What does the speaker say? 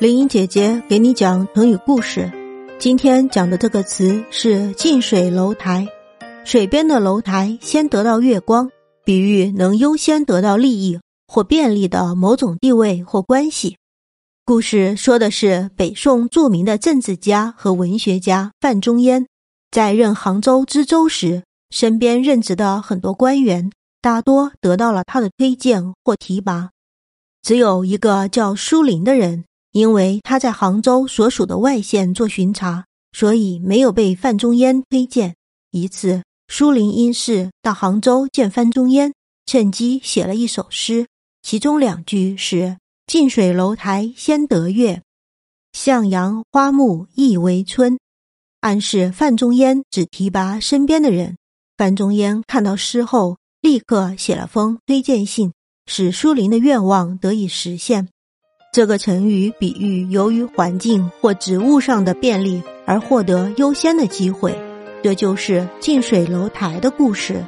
林英姐姐给你讲成语故事。今天讲的这个词是“近水楼台”。水边的楼台先得到月光，比喻能优先得到利益或便利的某种地位或关系。故事说的是北宋著名的政治家和文学家范仲淹，在任杭州知州时，身边任职的很多官员大多得到了他的推荐或提拔，只有一个叫舒林的人。因为他在杭州所属的外县做巡查，所以没有被范仲淹推荐。一次，舒林因事到杭州见范仲淹，趁机写了一首诗，其中两句是“近水楼台先得月，向阳花木易为春”，暗示范仲淹只提拔身边的人。范仲淹看到诗后，立刻写了封推荐信，使舒林的愿望得以实现。这个成语比喻由于环境或职务上的便利而获得优先的机会，这就是近水楼台的故事。